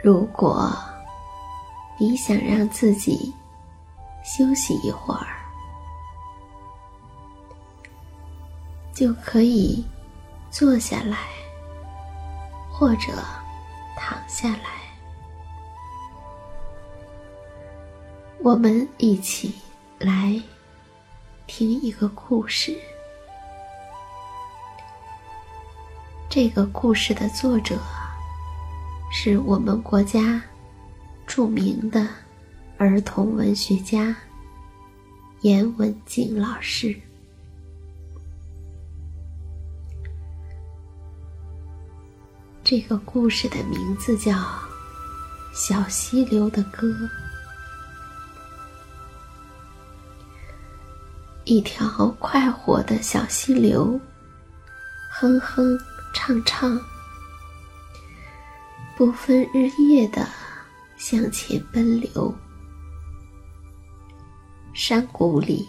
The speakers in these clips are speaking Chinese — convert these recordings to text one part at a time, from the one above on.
如果你想让自己休息一会儿，就可以坐下来，或者躺下来。我们一起来听一个故事。这个故事的作者。是我们国家著名的儿童文学家严文静老师。这个故事的名字叫《小溪流的歌》。一条快活的小溪流，哼哼唱唱。不分日夜的向前奔流，山谷里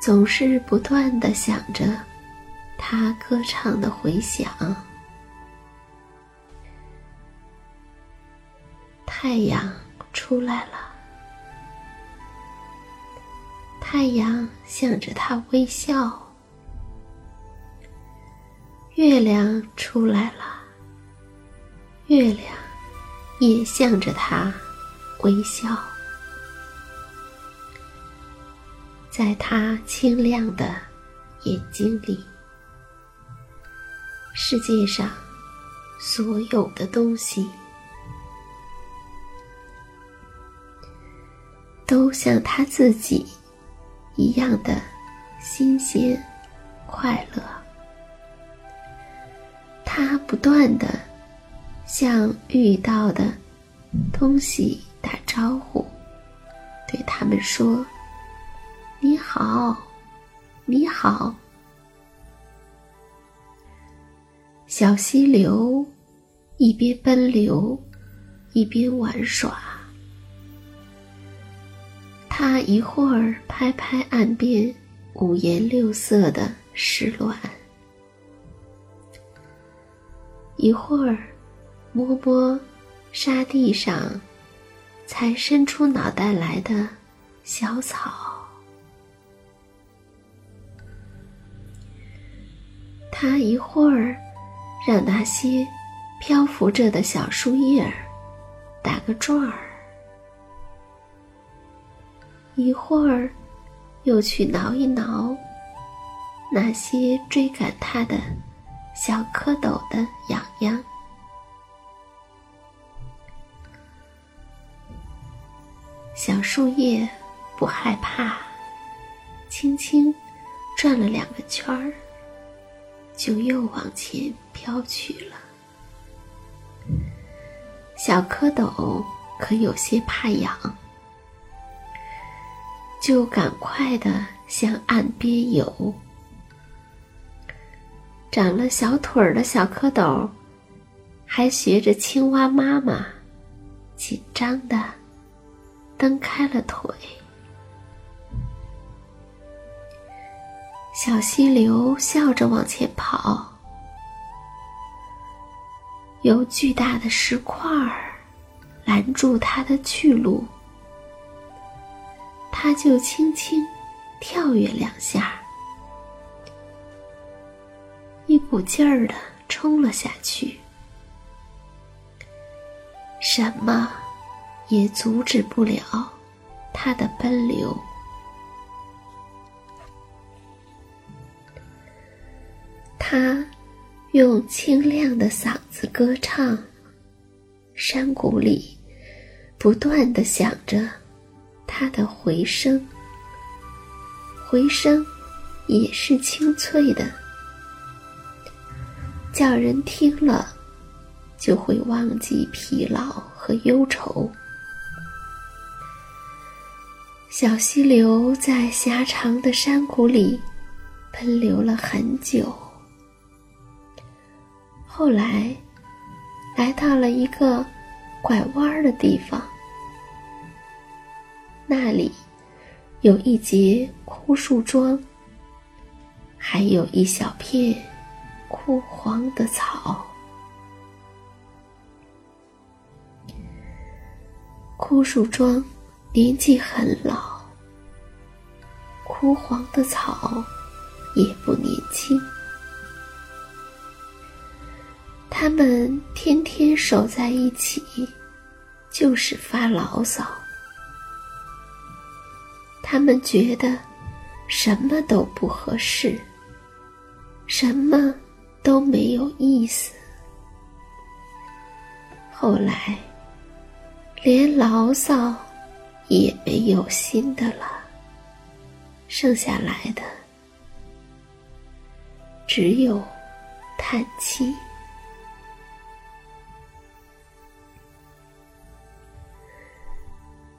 总是不断的响着他歌唱的回响。太阳出来了，太阳向着他微笑，月亮出来了。月亮也向着他微笑，在他清亮的眼睛里，世界上所有的东西都像他自己一样的新鲜、快乐。他不断的。向遇到的东西打招呼，对他们说：“你好，你好。”小溪流一边奔流，一边玩耍。他一会儿拍拍岸边五颜六色的石卵，一会儿。摸摸沙地上才伸出脑袋来的小草，他一会儿让那些漂浮着的小树叶儿打个转儿，一会儿又去挠一挠那些追赶他的小蝌蚪的痒痒。小树叶不害怕，轻轻转了两个圈儿，就又往前飘去了。小蝌蚪可有些怕痒，就赶快的向岸边游。长了小腿儿的小蝌蚪，还学着青蛙妈妈，紧张的。蹬开了腿，小溪流笑着往前跑，有巨大的石块儿拦住它的去路，它就轻轻跳跃两下，一股劲儿的冲了下去，什么？也阻止不了它的奔流。他用清亮的嗓子歌唱，山谷里不断的响着它的回声，回声也是清脆的，叫人听了就会忘记疲劳和忧愁。小溪流在狭长的山谷里奔流了很久，后来来到了一个拐弯的地方。那里有一节枯树桩，还有一小片枯黄的草。枯树桩年纪很老，枯黄的草也不年轻。他们天天守在一起，就是发牢骚。他们觉得什么都不合适，什么都没有意思。后来，连牢骚也没有新的了，剩下来的只有叹气。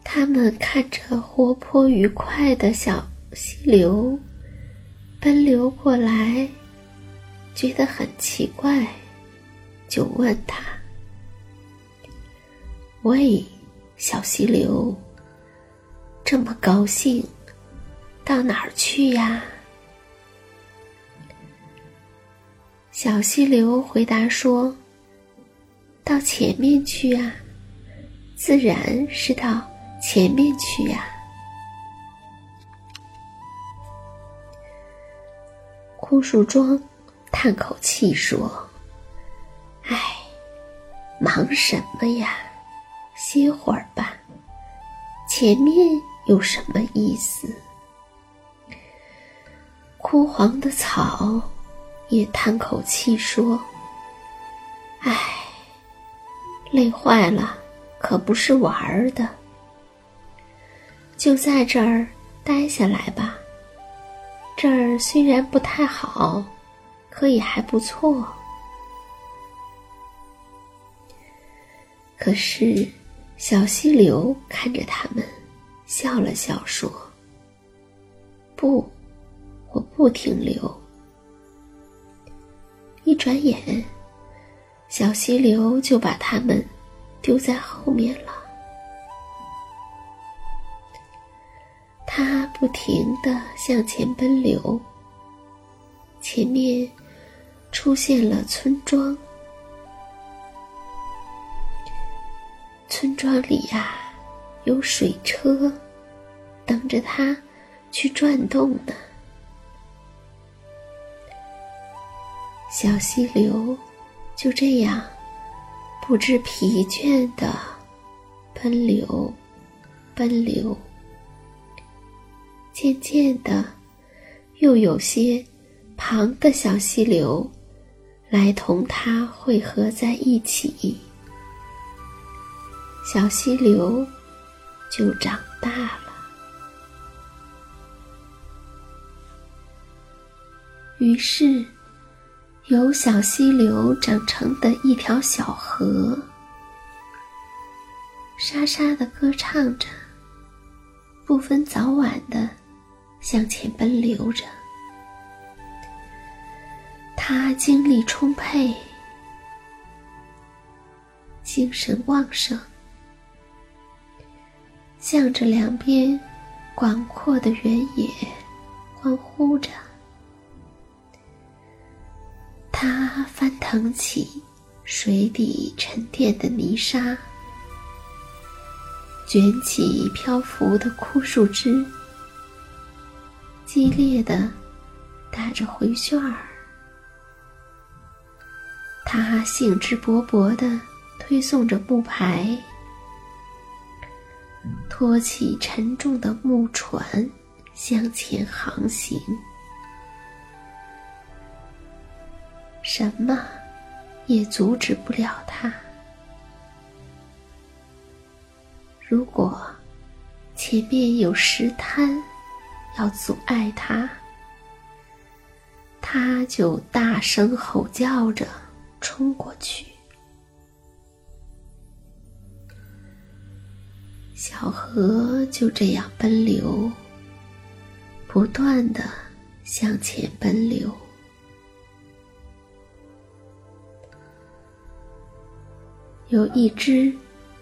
他们看着活泼愉快的小溪流奔流过来，觉得很奇怪，就问他：“喂，小溪流，这么高兴，到哪儿去呀？”小溪流回答说：“到前面去啊，自然是到。”前面去呀！枯树桩叹口气说：“唉，忙什么呀？歇会儿吧。前面有什么意思？”枯黄的草也叹口气说：“唉，累坏了，可不是玩儿的。”就在这儿待下来吧。这儿虽然不太好，可也还不错。可是，小溪流看着他们，笑了笑说：“不，我不停留。”一转眼，小溪流就把他们丢在后面了。它不停地向前奔流，前面出现了村庄。村庄里呀，有水车等着它去转动呢。小溪流就这样不知疲倦地奔流，奔流。渐渐的，又有些旁的小溪流来同它汇合在一起，小溪流就长大了。于是，由小溪流长成的一条小河，沙沙的歌唱着，不分早晚的。向前奔流着，他精力充沛，精神旺盛，向着两边广阔的原野欢呼着。他翻腾起水底沉淀的泥沙，卷起漂浮的枯树枝。激烈的打着回旋儿，他兴致勃勃的推送着木排，托起沉重的木船向前航行。什么也阻止不了他。如果前面有石滩，要阻碍他，他就大声吼叫着冲过去。小河就这样奔流，不断的向前奔流。有一只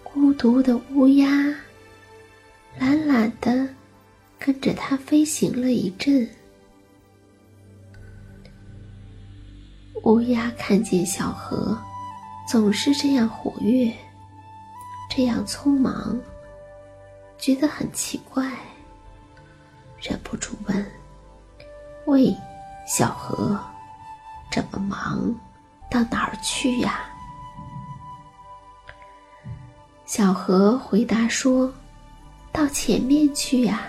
孤独的乌鸦。懒懒的跟着它飞行了一阵，乌鸦看见小河总是这样活跃，这样匆忙，觉得很奇怪，忍不住问：“喂，小河，这么忙，到哪儿去呀？”小河回答说。到前面去呀！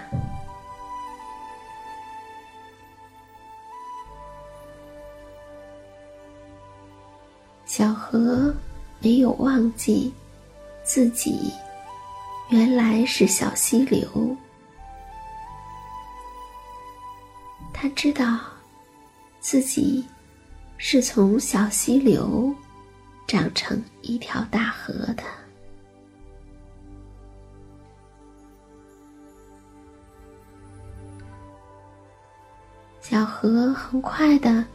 小河没有忘记自己原来是小溪流，他知道自己是从小溪流长成一条大河的。小河很快的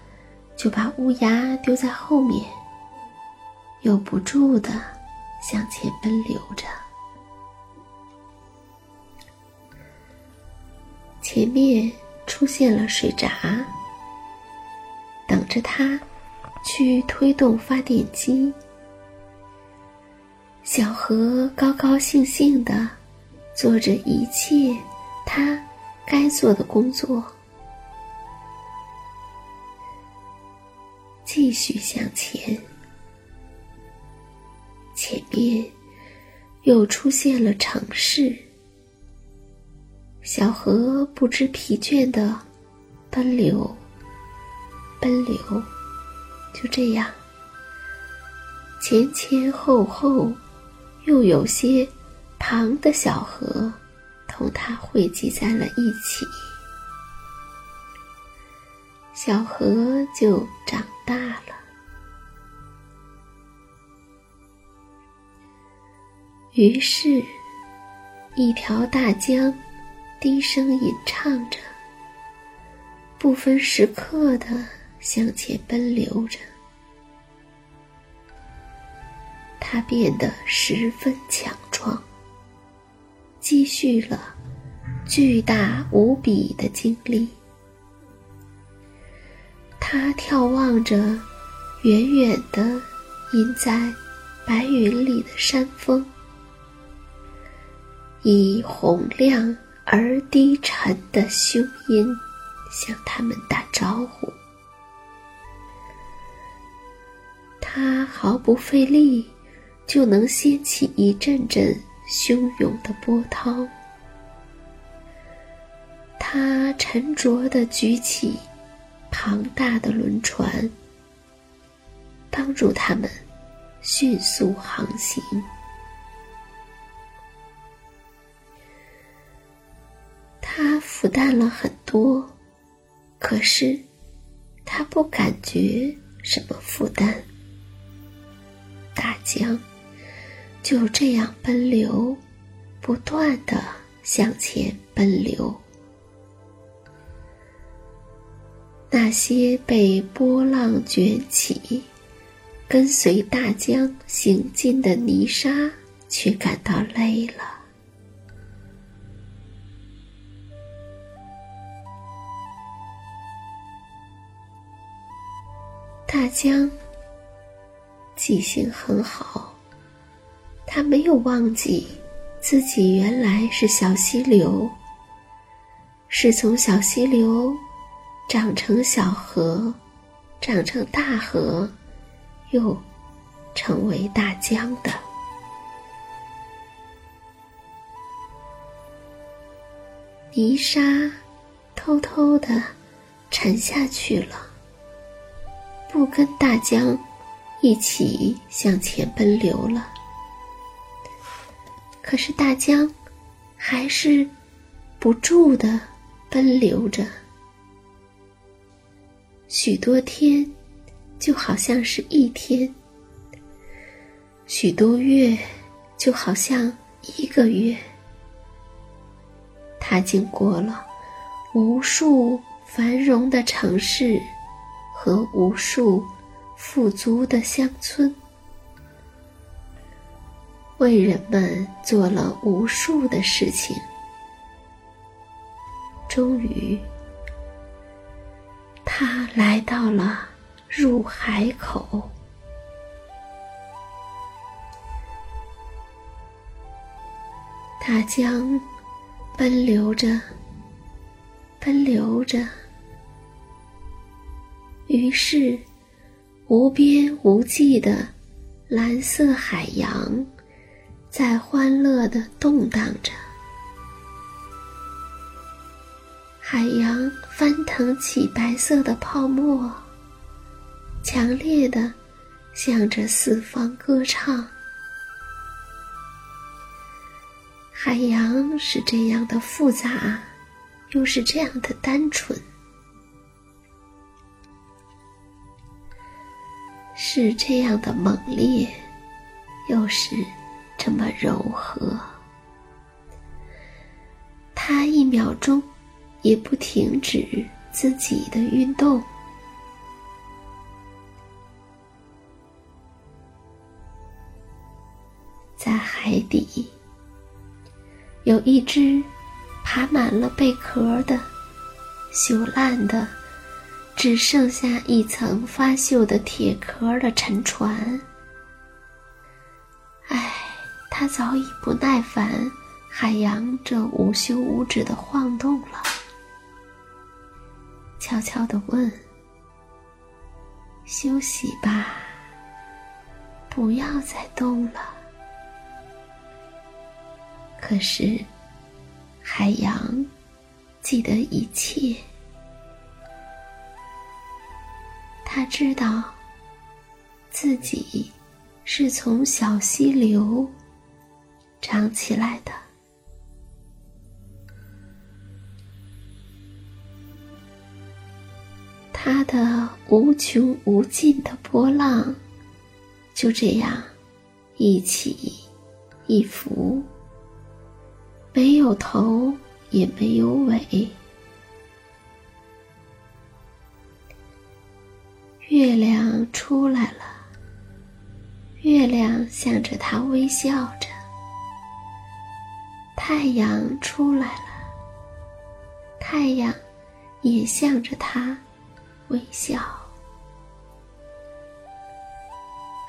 就把乌鸦丢在后面，又不住的向前奔流着。前面出现了水闸，等着他去推动发电机。小河高高兴兴的做着一切他该做的工作。继续向前，前面又出现了城市。小河不知疲倦的奔流，奔流，就这样，前前后后又有些旁的小河同它汇集在了一起。小河就长大了。于是，一条大江低声吟唱着，不分时刻的向前奔流着。它变得十分强壮，积蓄了巨大无比的精力。他眺望着远远的隐在白云里的山峰，以洪亮而低沉的胸音向他们打招呼。他毫不费力就能掀起一阵阵汹涌的波涛。他沉着地举起。庞大的轮船帮助他们迅速航行。他负担了很多，可是他不感觉什么负担。大江就这样奔流，不断的向前奔流。那些被波浪卷起、跟随大江行进的泥沙，却感到累了。大江记性很好，他没有忘记自己原来是小溪流，是从小溪流。长成小河，长成大河，又成为大江的泥沙，偷偷的沉下去了，不跟大江一起向前奔流了。可是大江还是不住的奔流着。许多天，就好像是一天；许多月，就好像一个月。他经过了无数繁荣的城市和无数富足的乡村，为人们做了无数的事情，终于。他来到了入海口，他将奔流着，奔流着，于是无边无际的蓝色海洋在欢乐的动荡着。海洋翻腾起白色的泡沫，强烈的向着四方歌唱。海洋是这样的复杂，又是这样的单纯，是这样的猛烈，又是这么柔和。它一秒钟。也不停止自己的运动。在海底，有一只爬满了贝壳的、朽烂的、只剩下一层发锈的铁壳的沉船。唉，他早已不耐烦海洋这无休无止的晃动了。悄悄的问：“休息吧，不要再动了。”可是，海洋记得一切，他知道自己是从小溪流长起来的。它的无穷无尽的波浪，就这样一起一伏，没有头也没有尾。月亮出来了，月亮向着他微笑着。太阳出来了，太阳也向着他。微笑，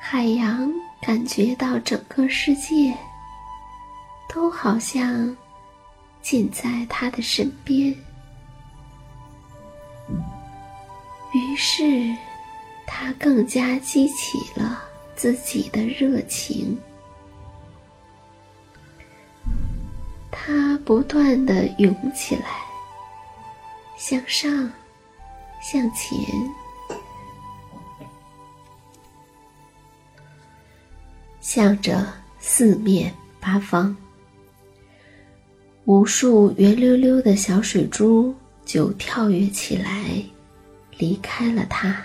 海洋感觉到整个世界都好像近在他的身边，于是他更加激起了自己的热情，他不断的涌起来，向上。向前，向着四面八方，无数圆溜溜的小水珠就跳跃起来，离开了它，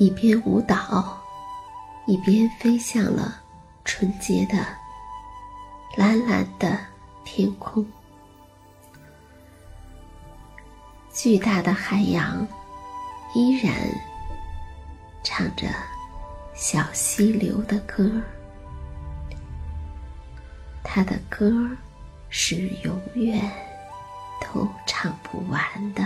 一边舞蹈，一边飞向了纯洁的蓝蓝的天空。巨大的海洋依然唱着小溪流的歌儿，它的歌是永远都唱不完的。